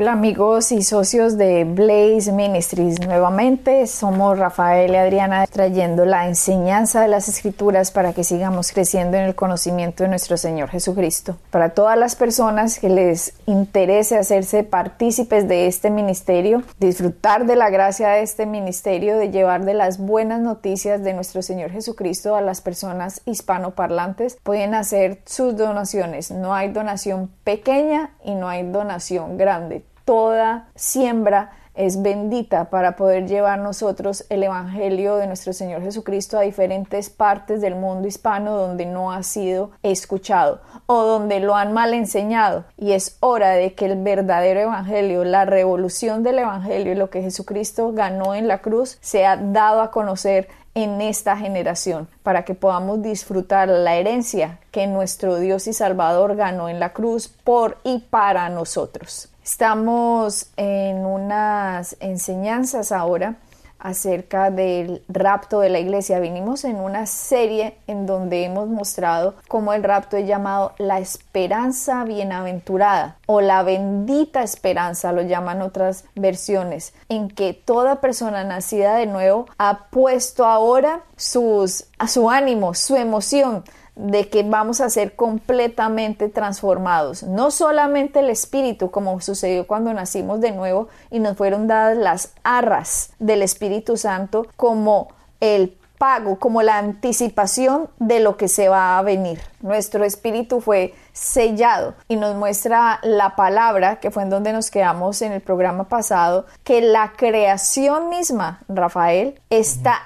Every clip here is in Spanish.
Hola amigos y socios de Blaze Ministries. Nuevamente somos Rafael y Adriana trayendo la enseñanza de las escrituras para que sigamos creciendo en el conocimiento de nuestro Señor Jesucristo. Para todas las personas que les interese hacerse partícipes de este ministerio, disfrutar de la gracia de este ministerio, de llevar de las buenas noticias de nuestro Señor Jesucristo a las personas hispanoparlantes, pueden hacer sus donaciones. No hay donación pequeña y no hay donación grande toda siembra es bendita para poder llevar nosotros el Evangelio de nuestro Señor Jesucristo a diferentes partes del mundo hispano donde no ha sido escuchado o donde lo han mal enseñado. Y es hora de que el verdadero Evangelio, la revolución del Evangelio y lo que Jesucristo ganó en la cruz sea dado a conocer en esta generación para que podamos disfrutar la herencia que nuestro Dios y Salvador ganó en la cruz por y para nosotros. Estamos en unas enseñanzas ahora acerca del rapto de la iglesia. Vinimos en una serie en donde hemos mostrado cómo el rapto es llamado la esperanza bienaventurada o la bendita esperanza, lo llaman otras versiones, en que toda persona nacida de nuevo ha puesto ahora sus, a su ánimo, su emoción de que vamos a ser completamente transformados. No solamente el espíritu, como sucedió cuando nacimos de nuevo y nos fueron dadas las arras del Espíritu Santo como el pago, como la anticipación de lo que se va a venir. Nuestro espíritu fue sellado y nos muestra la palabra, que fue en donde nos quedamos en el programa pasado, que la creación misma, Rafael, está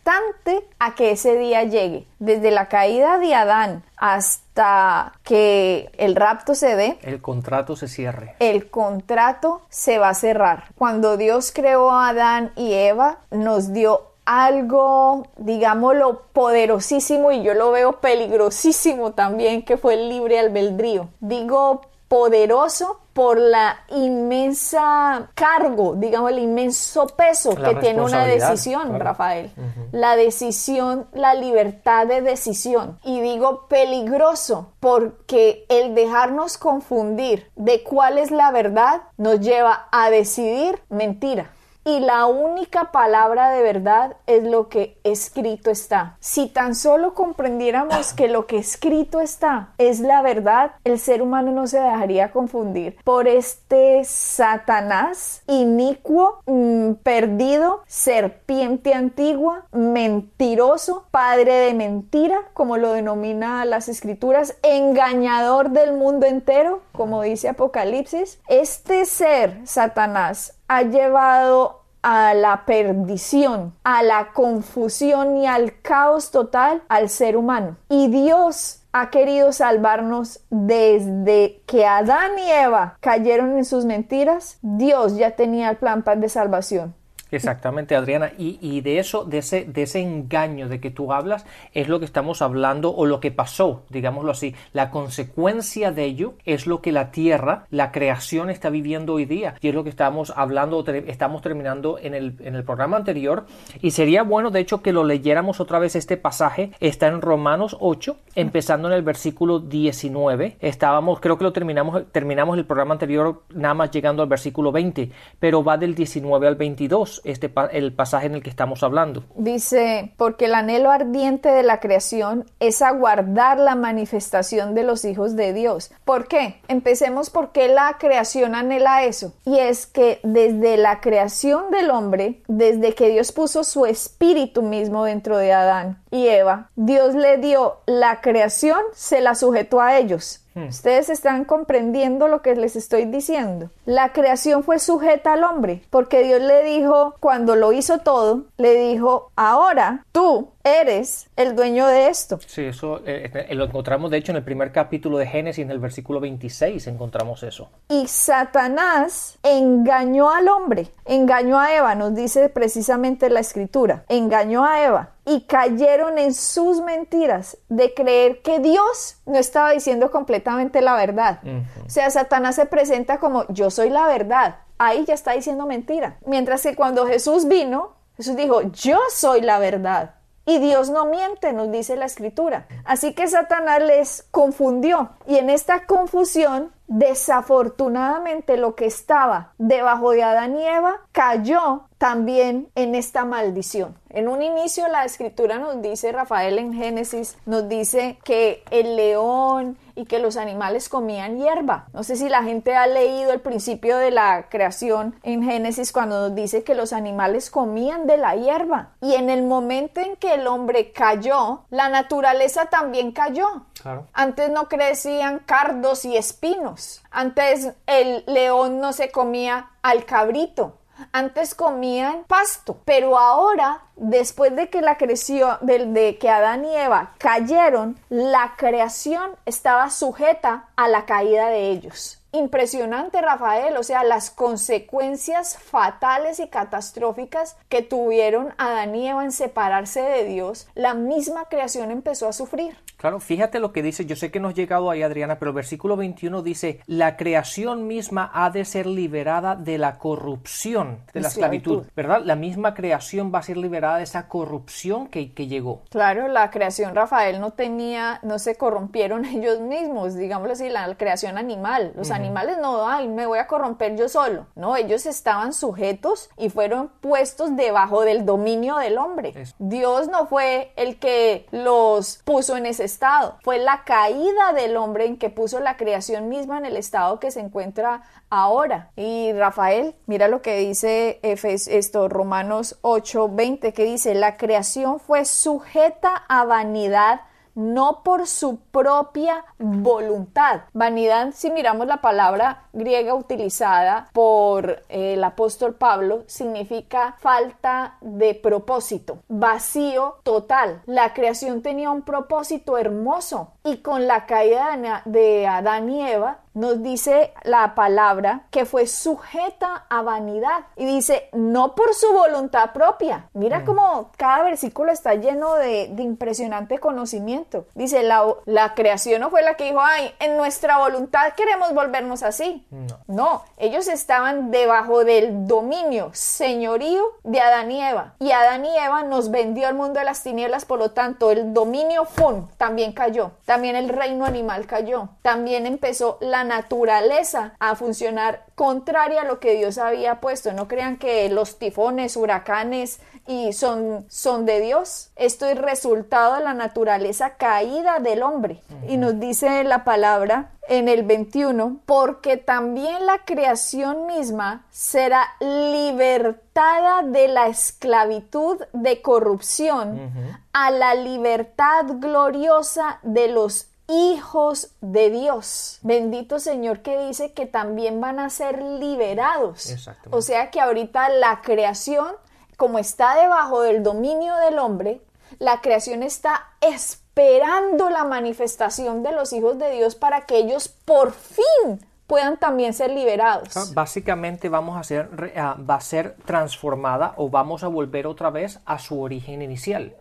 expectante a que ese día llegue. Desde la caída de Adán hasta que el rapto se dé, el contrato se cierre. El contrato se va a cerrar. Cuando Dios creó a Adán y Eva, nos dio algo, digámoslo, poderosísimo y yo lo veo peligrosísimo también, que fue el libre albedrío. Digo poderoso por la inmensa cargo, digamos, el inmenso peso que tiene una decisión, Rafael. La decisión, la libertad de decisión. Y digo peligroso porque el dejarnos confundir de cuál es la verdad nos lleva a decidir mentira y la única palabra de verdad es lo que escrito está. Si tan solo comprendiéramos que lo que escrito está es la verdad, el ser humano no se dejaría confundir por este Satanás inicuo, mm, perdido, serpiente antigua, mentiroso, padre de mentira, como lo denomina las escrituras, engañador del mundo entero, como dice Apocalipsis. Este ser, Satanás, ha llevado a la perdición, a la confusión y al caos total al ser humano. Y Dios ha querido salvarnos desde que Adán y Eva cayeron en sus mentiras. Dios ya tenía el plan de salvación. Exactamente, Adriana. Y, de eso, de ese, de ese engaño de que tú hablas, es lo que estamos hablando o lo que pasó, digámoslo así. La consecuencia de ello es lo que la tierra, la creación está viviendo hoy día. Y es lo que estamos hablando, estamos terminando en el, en el programa anterior. Y sería bueno, de hecho, que lo leyéramos otra vez este pasaje. Está en Romanos 8, empezando en el versículo 19. Estábamos, creo que lo terminamos, terminamos el programa anterior nada más llegando al versículo 20, pero va del 19 al 22 este, el pasaje en el que estamos hablando. Dice, porque el anhelo ardiente de la creación es aguardar la manifestación de los hijos de Dios. ¿Por qué? Empecemos porque la creación anhela eso. Y es que desde la creación del hombre, desde que Dios puso su espíritu mismo dentro de Adán y Eva, Dios le dio la creación, se la sujetó a ellos. Hmm. Ustedes están comprendiendo lo que les estoy diciendo. La creación fue sujeta al hombre, porque Dios le dijo, cuando lo hizo todo, le dijo, ahora tú eres el dueño de esto. Sí, eso eh, eh, lo encontramos de hecho en el primer capítulo de Génesis, en el versículo 26 encontramos eso. Y Satanás engañó al hombre, engañó a Eva, nos dice precisamente la escritura, engañó a Eva y cayeron en sus mentiras de creer que Dios no estaba diciendo completamente la verdad. O sea, Satanás se presenta como yo soy la verdad. Ahí ya está diciendo mentira. Mientras que cuando Jesús vino, Jesús dijo, yo soy la verdad. Y Dios no miente, nos dice la escritura. Así que Satanás les confundió. Y en esta confusión, desafortunadamente lo que estaba debajo de Adán y Eva cayó también en esta maldición. En un inicio la escritura nos dice, Rafael en Génesis, nos dice que el león y que los animales comían hierba. No sé si la gente ha leído el principio de la creación en Génesis cuando nos dice que los animales comían de la hierba. Y en el momento en que el hombre cayó, la naturaleza también cayó. Antes no crecían cardos y espinos. Antes el león no se comía al cabrito. Antes comían pasto, pero ahora, después de que la creció, de, de, que Adán y Eva cayeron, la creación estaba sujeta a la caída de ellos. Impresionante, Rafael, o sea, las consecuencias fatales y catastróficas que tuvieron Adán y Eva en separarse de Dios, la misma creación empezó a sufrir. Claro, fíjate lo que dice, yo sé que no has llegado ahí, Adriana, pero el versículo 21 dice, la creación misma ha de ser liberada de la corrupción, de la esclavitud, ¿verdad? La misma creación va a ser liberada de esa corrupción que, que llegó. Claro, la creación, Rafael, no tenía, no se corrompieron ellos mismos, digámoslo así, la creación animal, los animales no, ay, me voy a corromper yo solo, no, ellos estaban sujetos y fueron puestos debajo del dominio del hombre. Dios no fue el que los puso en ese estado. Fue la caída del hombre en que puso la creación misma en el estado que se encuentra ahora. Y Rafael, mira lo que dice esto, Romanos 8:20, que dice, la creación fue sujeta a vanidad no por su propia voluntad. Vanidad, si miramos la palabra griega utilizada por eh, el apóstol Pablo, significa falta de propósito, vacío total. La creación tenía un propósito hermoso y con la caída de Adán y Eva, nos dice la palabra que fue sujeta a vanidad y dice no por su voluntad propia. Mira mm. cómo cada versículo está lleno de, impresionante conocimiento. Dice la, la, creación no fue la que dijo, ay, en nuestra voluntad queremos volvernos así. No. no, ellos estaban debajo del dominio, señorío de Adán y Eva. Y Adán y Eva nos vendió al mundo de las tinieblas, por lo tanto el dominio, ¡pum!, también cayó. También el reino animal cayó. También empezó la naturaleza a funcionar contraria a lo que Dios había puesto. No crean que los tifones, huracanes y son, son de Dios. Esto es resultado de la naturaleza caída del hombre. Y nos dice la palabra en el 21, porque también la creación misma será libertada de la esclavitud de corrupción a la libertad gloriosa de los hijos de Dios. Bendito Señor que dice que también van a ser liberados. O sea que ahorita la creación, como está debajo del dominio del hombre, la creación está esperando la manifestación de los hijos de Dios para que ellos por fin puedan también ser liberados. Ah, básicamente vamos a ser, va a ser transformada o vamos a volver otra vez a su origen inicial.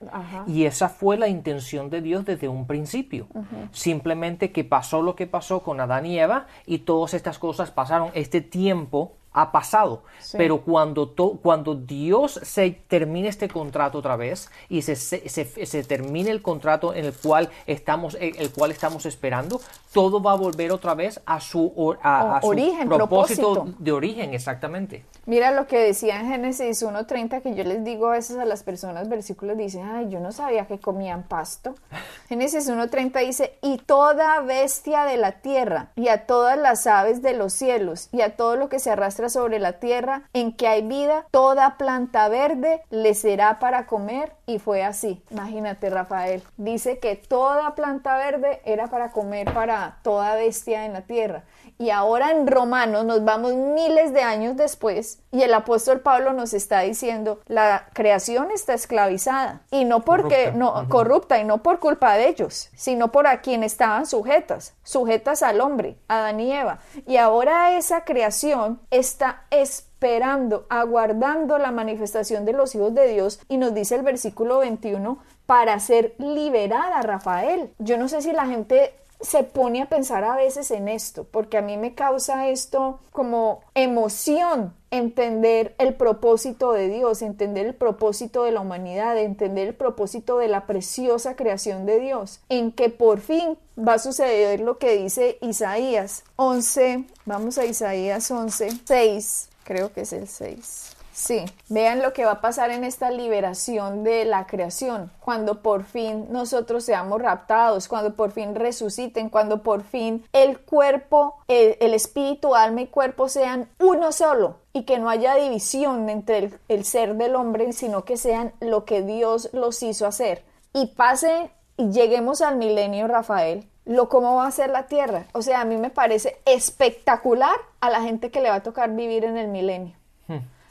Y esa fue la intención de Dios desde un principio. Simplemente que pasó lo que pasó con Adán y Eva y todas estas cosas pasaron. Este tiempo ha pasado. Pero cuando, cuando Dios se termine este contrato otra vez y se, se, termine el contrato en el cual estamos, el cual estamos esperando, todo va a volver otra vez a su, origen, propósito, de origen, exactamente. Mira lo que decía en Génesis 1.30, que yo les digo a veces a las personas, versículos dicen, ay, yo no sabía que comían pasto. Génesis 1.30 dice, y toda bestia de la tierra, y a todas las aves de los cielos, y a todo lo que se arrastra sobre la tierra en que hay vida, toda planta verde le será para comer Y fue así, imagínate Rafael. Dice que toda planta verde era para comer para toda bestia en la tierra. Y ahora en Romanos nos vamos miles de años después y el apóstol Pablo nos está diciendo, la creación está esclavizada y no porque Corrupta. no corrupta y no por culpa de ellos, sino por a quien estaban sujetas, sujetas al hombre, Adán y Eva. Y ahora esa creación está esperando, aguardando la manifestación de los hijos de Dios y nos dice el versículo 21 para ser liberada, Rafael. Yo no sé si la gente se pone a pensar a veces en esto, porque a mí me causa esto como emoción entender el propósito de Dios, entender el propósito de la humanidad, entender el propósito de la preciosa creación de Dios, en que por fin va a suceder lo que dice Isaías 11, vamos a Isaías 11, 6, creo que es el 6. Sí, vean lo que va a pasar en esta liberación de la creación, cuando por fin nosotros seamos raptados, cuando por fin resuciten, cuando por fin el cuerpo, el, espíritu, alma y cuerpo sean uno solo y que no haya división entre el ser del hombre, sino que sean lo que Dios los hizo hacer. Y pase y lleguemos al milenio, Rafael, lo cómo va a ser la tierra. O sea, a mí me parece espectacular a la gente que le va a tocar vivir en el milenio.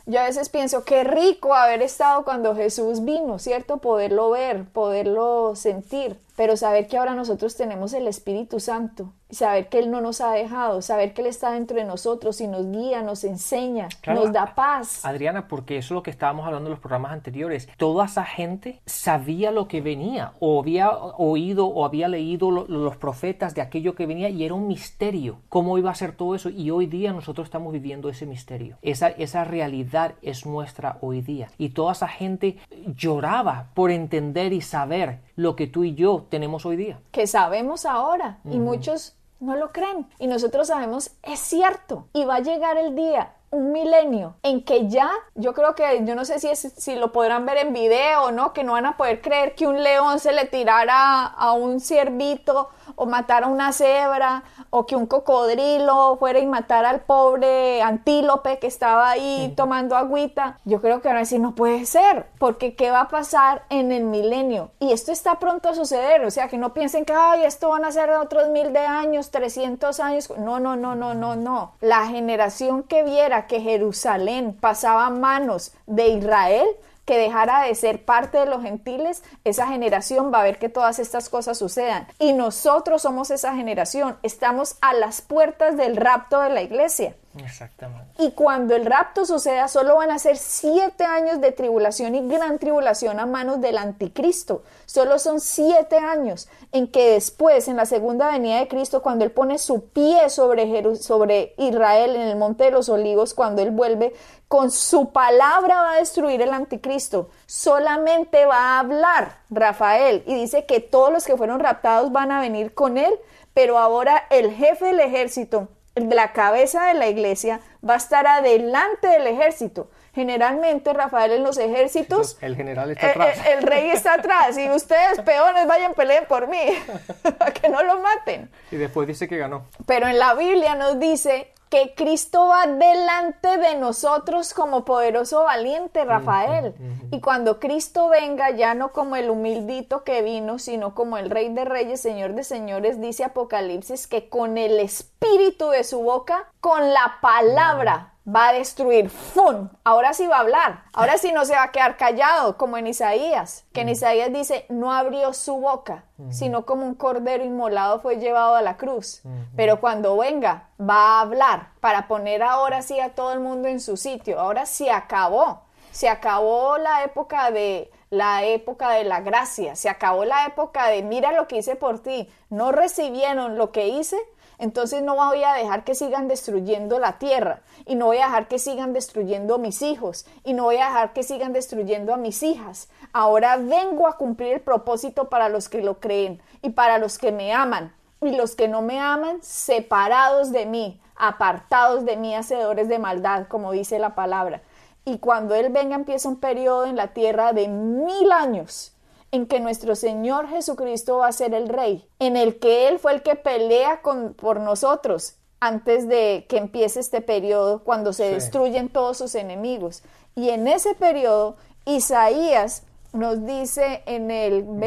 Yo a veces pienso, qué rico haber estado cuando Jesús vino, ¿cierto? Poderlo ver, poderlo sentir, pero saber que ahora nosotros tenemos el Espíritu Santo, saber que Él no nos ha dejado, saber que Él está dentro de nosotros y nos guía, nos enseña, Claro, nos da paz. Adriana, porque eso es lo que estábamos hablando en los programas anteriores. Toda esa gente sabía lo que venía, o había oído o había leído lo- los profetas de aquello que venía, y era un misterio cómo iba a ser todo eso. Y hoy día nosotros estamos viviendo ese misterio. Esa, esa realidad es nuestra hoy día. Y toda esa gente lloraba por entender y saber lo que tú y yo tenemos hoy día. que sabemos ahora y muchos no lo creen y nosotros sabemos es cierto y va a llegar el día un milenio en que ya yo creo que yo no sé si es, si lo podrán ver en video o no que no van a poder creer que un león se le tirara a un ciervito o matara a una cebra o que un cocodrilo fuera y matara al pobre antílope que estaba ahí tomando agüita. Yo creo que van a decir no puede ser porque qué va a pasar en el milenio y esto está pronto a suceder o sea que no piensen que ay esto van a ser otros mil de años 300 años no no no no no no. La generación que viera que Jerusalén pasaba a manos de Israel que dejara de ser parte de los gentiles, esa generación va a ver que todas estas cosas sucedan. Y nosotros somos esa generación, estamos a las puertas del rapto de la iglesia. Exactamente. Y cuando el rapto suceda, solo van a ser siete años de tribulación y gran tribulación a manos del anticristo. Solo son siete años en que después, en la segunda venida de Cristo, cuando Él pone su pie sobre, Jeru- sobre Israel en el Monte de los Olivos, cuando Él vuelve, con su palabra va a destruir el anticristo. Solamente va a hablar Rafael y dice que todos los que fueron raptados van a venir con Él, pero ahora el jefe del ejército, la cabeza de la iglesia va a estar adelante del ejército. Generalmente, Rafael, en los ejércitos, El general está eh, atrás. eh, el rey está atrás y ustedes, peones, vayan, peleen por mí, para que no lo maten. Y después dice que ganó. Pero en la Biblia nos dice que Cristo va delante de nosotros como poderoso valiente, Rafael. Y cuando Cristo venga, ya no como el humildito que vino, sino como el Rey de Reyes, Señor de Señores, dice Apocalipsis que con el espíritu de su boca, con la palabra, va a destruir. ¡Fum! Ahora sí va a hablar. Ahora sí no se va a quedar callado, como en Isaías. Que en Isaías dice, no abrió su boca, sino como un cordero inmolado fue llevado a la cruz. Pero cuando venga, va a hablar para poner ahora sí a todo el mundo en su sitio. Ahora se acabó. Se acabó la época de la época de la gracia, se acabó la época de mira lo que hice por ti, no recibieron lo que hice, entonces no voy a dejar que sigan destruyendo la tierra y no voy a dejar que sigan destruyendo a mis hijos y no voy a dejar que sigan destruyendo a mis hijas. Ahora vengo a cumplir el propósito para los que lo creen y para los que me aman y los que no me aman separados de mí, apartados de mí, hacedores de maldad, como dice la palabra. Y cuando Él venga empieza un periodo en la tierra de mil años en que nuestro Señor Jesucristo va a ser el Rey, en el que Él fue el que pelea con, por nosotros antes de que empiece este periodo, cuando se Sí. destruyen todos sus enemigos. Y en ese periodo, Isaías nos dice en el verso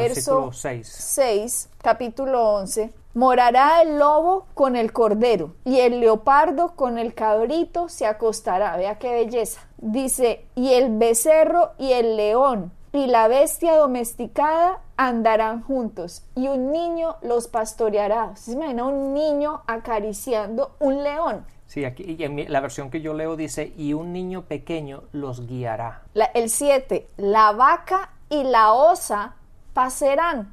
Versículo 6. 6, capítulo 11, morará el lobo con el cordero y el leopardo con el cabrito se acostará. Vea qué belleza. Dice, y el becerro y el león y la bestia domesticada andarán juntos y un niño los pastoreará. ¿Se imagina un niño acariciando un león? Sí, aquí y en mi- la versión que yo leo dice, y un niño pequeño los guiará. La- el 7, la vaca y la osa pasarán.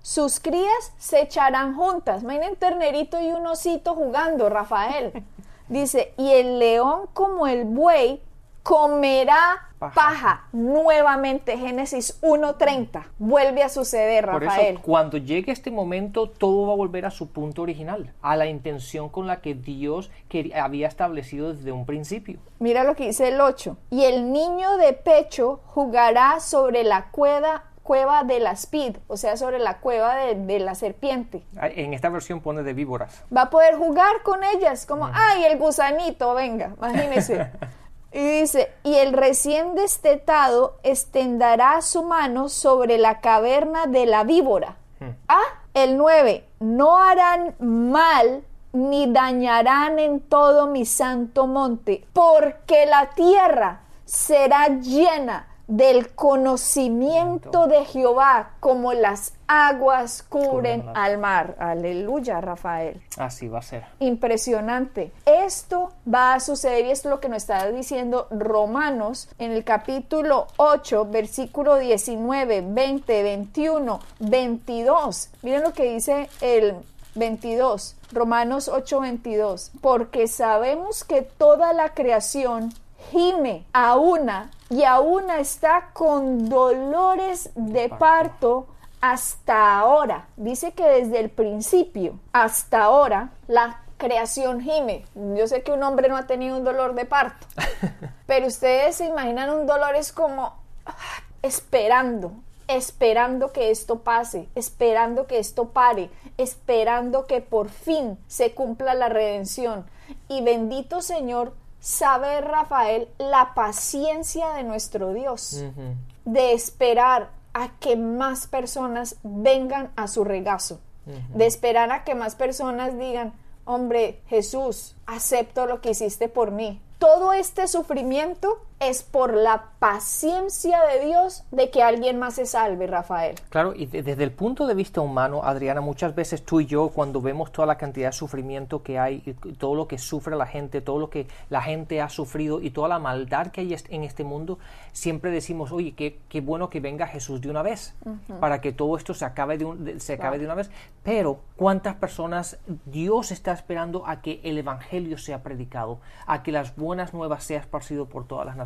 Sus crías se echarán juntas. Imaginen ternerito y un osito jugando, Rafael. Dice, y el león como el buey comerá Paja. paja. Nuevamente, Génesis 1.30. Vuelve a suceder, Por Rafael. eso, cuando llegue este momento, todo va a volver a su punto original, a la intención con la que Dios quería- había establecido desde un principio. Mira lo que dice el 8. Y el niño de pecho jugará sobre la cueva, cueva de la spid, o sea, sobre la cueva de, de la serpiente. Ah, En esta versión pone de víboras. Va a poder jugar con ellas, como, ay, el gusanito, venga, imagínese. Y dice, y el recién destetado extenderá su mano sobre la caverna de la víbora. Ah, el 9, no harán mal ni dañarán en todo mi santo monte, porque la tierra será llena del conocimiento de Jehová, como las aguas cubren al mar. Aleluya, Rafael Así va a ser. impresionante. Esto va a suceder y esto es lo que nos está diciendo Romanos en el capítulo 8, versículo 19, 20, 21, 22. Miren lo que dice el 22, Romanos 8, 22. Porque sabemos que toda la creación gime a una y a una está con dolores de parto hasta ahora. Dice que desde el principio hasta ahora la creación gime. Yo sé que un hombre no ha tenido un dolor de parto, pero ustedes se imaginan un dolor es como ah, esperando, esperando que esto pase, esperando que esto pare, esperando que por fin se cumpla la redención. Y bendito Señor, sabe Rafael la paciencia de nuestro Dios de esperar a que más personas vengan a su regazo, de esperar a que más personas digan, hombre, Jesús, acepto lo que hiciste por mí. Todo este sufrimiento es por la paciencia de Dios de que alguien más se salve, Rafael. Claro, y de- desde el punto de vista humano, Adriana, muchas veces tú y yo, cuando vemos toda la cantidad de sufrimiento que hay, y todo lo que sufre la gente, todo lo que la gente ha sufrido y toda la maldad que hay en este mundo, siempre decimos, oye, qué, qué bueno que venga Jesús de una vez, para que todo esto se acabe, de, un- de- se acabe de una vez. Pero, ¿cuántas personas Dios está esperando a que el Evangelio sea predicado, a que las buenas nuevas sea esparcido por todas las naciones,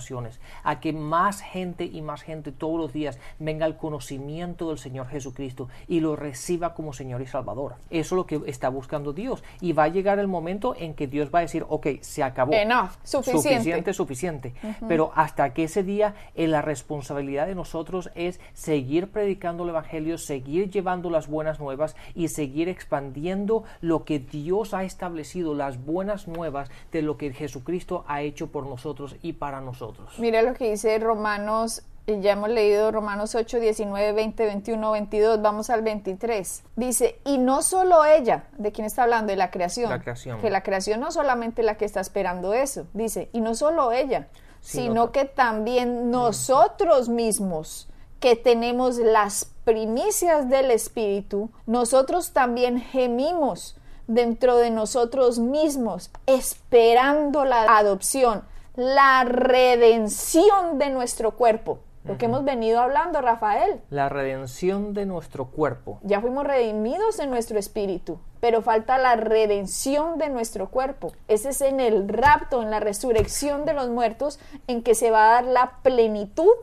a que más gente y más gente todos los días venga al conocimiento del Señor Jesucristo y lo reciba como Señor y Salvador. Eso es lo que está buscando Dios. Y va a llegar el momento en que Dios va a decir, ok, se acabó. Enough, suficiente. Suficiente, suficiente. Pero hasta que ese día, eh, la responsabilidad de nosotros es seguir predicando el Evangelio, seguir llevando las buenas nuevas y seguir expandiendo lo que Dios ha establecido, las buenas nuevas de lo que Jesucristo ha hecho por nosotros y para nosotros. Mira lo que dice Romanos, eh, ya hemos leído Romanos 8, 19, 20, 21, 22, vamos al 23. Dice, y no solo ella, ¿de quién está hablando? De la creación. La creación. Que la creación no solamente la que está esperando eso, dice, y no solo ella, Sino que también nosotros mismos que tenemos las primicias del Espíritu, nosotros también gemimos dentro de nosotros mismos, esperando la adopción, la redención de nuestro cuerpo. Lo que hemos venido hablando, Rafael. La redención de nuestro cuerpo. Ya fuimos redimidos en nuestro espíritu, pero falta la redención de nuestro cuerpo. Ese es en el rapto, en la resurrección de los muertos, en que se va a dar la plenitud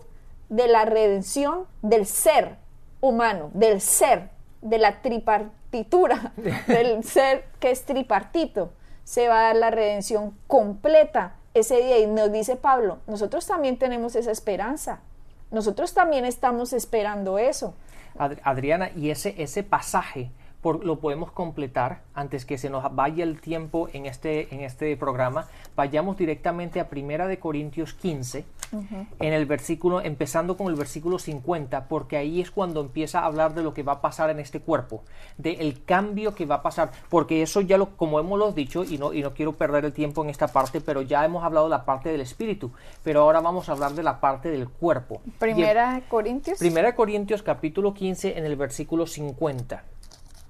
de la redención del ser humano, del ser, de la tripartitura, del ser que es tripartito. Se va a dar la redención completa ese día. Y nos dice Pablo, nosotros también tenemos esa esperanza. Nosotros también estamos esperando eso. Ad- Adriana, y ese, ese pasaje por- lo podemos completar antes que se nos vaya el tiempo en este, en este programa. Vayamos directamente a Primera de Corintios 15. En el versículo, empezando con el versículo 50, porque ahí es cuando empieza a hablar de lo que va a pasar en este cuerpo, del cambio que va a pasar, porque eso ya lo, como hemos lo dicho, y no, y no quiero perder el tiempo en esta parte, pero ya hemos hablado de la parte del espíritu, pero ahora vamos a hablar de la parte del cuerpo. Primera Corintios. Primera Corintios capítulo 15 en el versículo 50.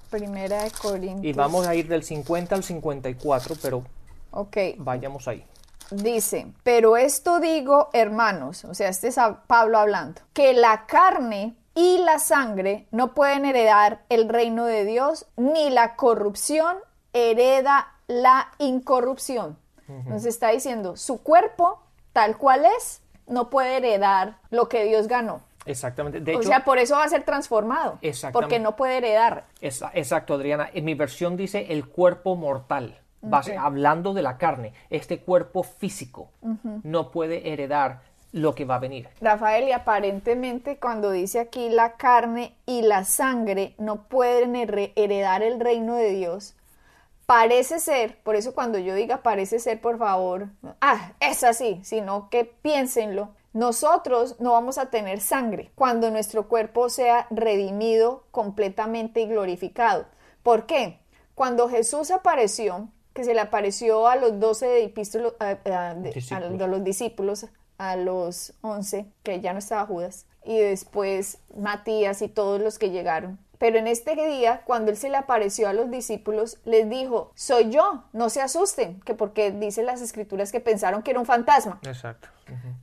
Primera de Corintios. Y vamos a ir del 50 al 54, pero Ok. vayamos ahí. Dice, pero esto digo, hermanos, o sea, este es Pablo hablando, que la carne y la sangre no pueden heredar el reino de Dios, ni la corrupción hereda la incorrupción. Nos está diciendo, su cuerpo, tal cual es, no puede heredar lo que Dios ganó. Exactamente. De o hecho, sea, por eso va a ser transformado. Exactamente. Porque no puede heredar. Esa- exacto, Adriana. En mi versión dice el cuerpo mortal. Base- Ok. Hablando de la carne, este cuerpo físico no puede heredar lo que va a venir. Rafael, y aparentemente cuando dice aquí la carne y la sangre no pueden heredar el reino de Dios, parece ser, por eso cuando yo diga parece ser, por favor, ah, es así, sino que piénsenlo, nosotros no vamos a tener sangre cuando nuestro cuerpo sea redimido completamente y glorificado. ¿Por qué? Cuando Jesús apareció, que se le apareció a los doce a- a- de- a los discípulos, a los once, que ya no estaba Judas, y después Matías y todos los que llegaron. Pero en este día, cuando él se le apareció a los discípulos, les dijo, soy yo, no se asusten, que porque dice las escrituras que pensaron que era un fantasma. Exacto.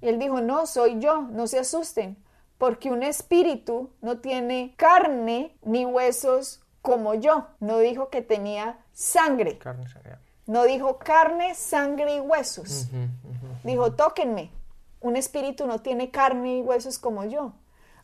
Y él dijo, no, soy yo, no se asusten, porque un espíritu no tiene carne ni huesos como yo. No dijo que tenía sangre, Carne sangre. No dijo carne, sangre y huesos. Dijo, tóquenme. Un espíritu no tiene carne y huesos como yo.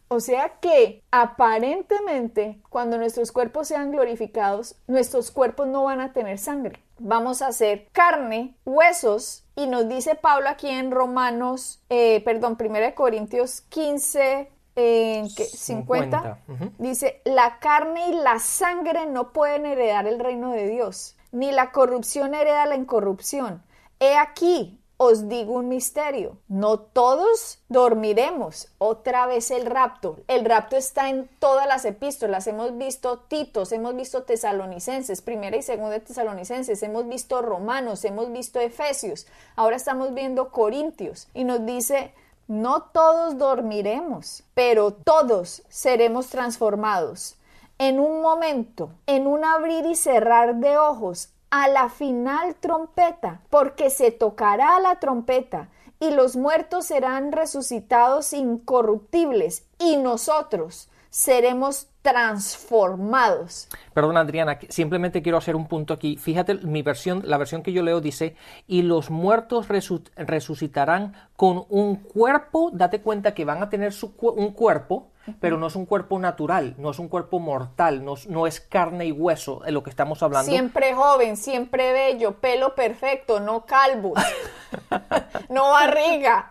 O sea que aparentemente cuando nuestros cuerpos sean glorificados, nuestros cuerpos no van a tener sangre. Vamos a ser carne, huesos, y nos dice Pablo aquí en Romanos, eh, perdón, 1 Corintios 15, eh, ¿qué? 50, 50, ujú. dice, la carne y la sangre no pueden heredar el reino de Dios, ni la corrupción hereda la incorrupción. He aquí, os digo un misterio, no todos dormiremos. Otra vez el rapto. El rapto está en todas las epístolas. Hemos visto Titos, hemos visto Tesalonicenses, primera y segunda Tesalonicenses, hemos visto Romanos, hemos visto Efesios. Ahora estamos viendo Corintios y nos dice, no todos dormiremos, pero todos seremos transformados. En un momento, en un abrir y cerrar de ojos, a la final trompeta, porque se tocará la trompeta, y los muertos serán resucitados incorruptibles, y nosotros seremos transformados. Perdón, Adriana, simplemente quiero hacer un punto aquí. Fíjate, mi versión, la versión que yo leo dice, y los muertos resu- resucitarán con un cuerpo, date cuenta que van a tener su cu- un cuerpo, pero no es un cuerpo natural, no es un cuerpo mortal, no, es- no es carne y hueso de lo que estamos hablando. Siempre joven, siempre bello, pelo perfecto, no calvo, no barriga,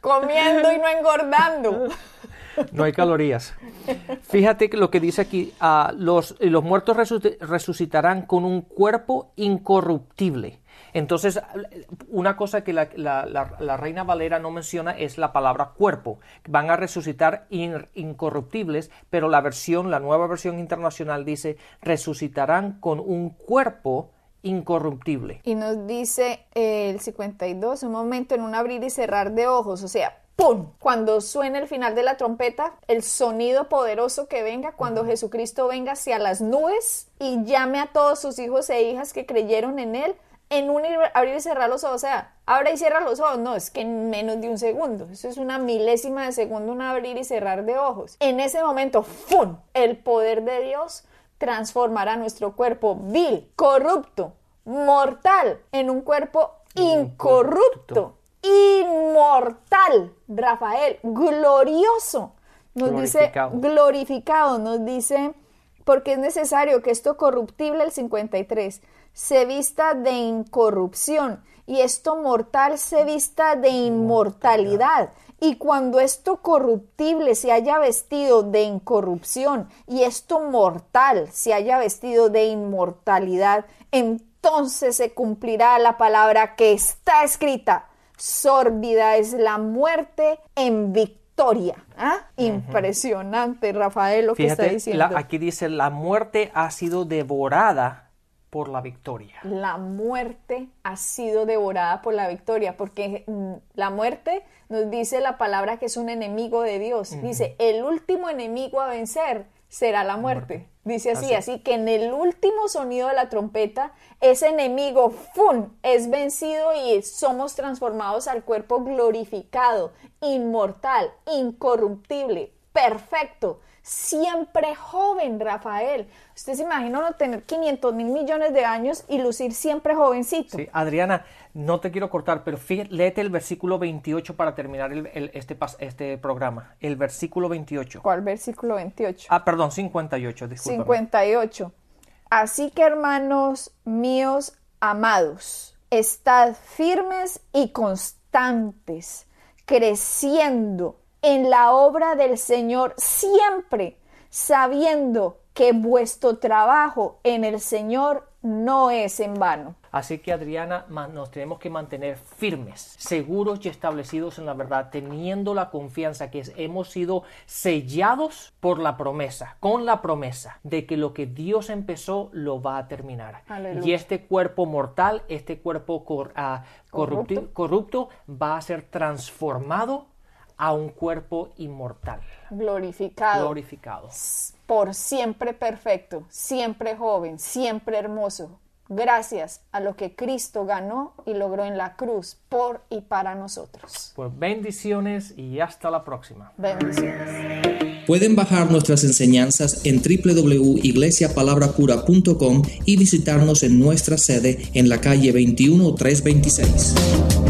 comiendo y no engordando. No hay calorías. Fíjate lo que dice aquí, ah, los, los muertos resu- resucitarán con un cuerpo incorruptible. Entonces, una cosa que la, la- la- la reina Valera no menciona es la palabra cuerpo. Van a resucitar in- incorruptibles, pero la versión, la nueva versión internacional dice resucitarán con un cuerpo incorruptible. Y nos dice eh, el 52, un momento en un abrir y cerrar de ojos, o sea, ¡pum! Cuando suene el final de la trompeta, el sonido poderoso que venga, cuando Jesucristo venga hacia las nubes y llame a todos sus hijos e hijas que creyeron en Él, en un ir- abrir y cerrar los ojos, o sea, abre y cierra los ojos, no, es que en menos de un segundo, eso es una milésima de segundo, un abrir y cerrar de ojos. En ese momento, ¡pum! El poder de Dios transformará nuestro cuerpo vil, corrupto, mortal, en un cuerpo incorrupto, inmortal, Rafael, glorioso. Nos Glorificado. dice glorificado, nos dice, porque es necesario que esto corruptible, el 53, se vista de incorrupción y esto mortal se vista de inmortalidad. Y cuando esto corruptible se haya vestido de incorrupción y esto mortal se haya vestido de inmortalidad, entonces se cumplirá la palabra que está escrita. sórbida, es la muerte en victoria. ¿Ah? Impresionante, Rafael, lo que está diciendo. aquí dice, la muerte ha sido devorada por la victoria. La muerte ha sido devorada por la victoria, porque mm, la muerte nos dice la palabra que es un enemigo de Dios. Dice, el último enemigo a vencer será la muerte. Dice así, así, que en el último sonido de la trompeta, ese enemigo, ¡fum!, es vencido y somos transformados al cuerpo glorificado, inmortal, incorruptible, perfecto, siempre joven, Rafael. Usted se imagina no tener 500 mil millones de años y lucir siempre jovencito. Sí, Adriana, no te quiero cortar, pero fíjate, léete el versículo 28 para terminar el, este, este programa. El versículo 28. ¿Cuál versículo 28? Ah, perdón, 58, disculpa. 58. Así que hermanos míos amados, estad firmes y constantes, creciendo en la obra del Señor siempre, sabiendo que vuestro trabajo en el Señor no es en vano. Así que Adriana, nos tenemos que mantener firmes, seguros y establecidos en la verdad, teniendo la confianza que hemos sido sellados por la promesa, con la promesa de que lo que Dios empezó lo va a terminar. Y este cuerpo mortal, este cuerpo ah, corrupto va a ser transformado a un cuerpo inmortal. Glorificado. Glorificado. Por siempre perfecto, siempre joven, siempre hermoso. Gracias a lo que Cristo ganó y logró en la cruz por y para nosotros. Pues bendiciones y hasta la próxima. Bendiciones. Pueden bajar nuestras enseñanzas en www.iglesiapalabracura.com y visitarnos en nuestra sede en la calle 21326.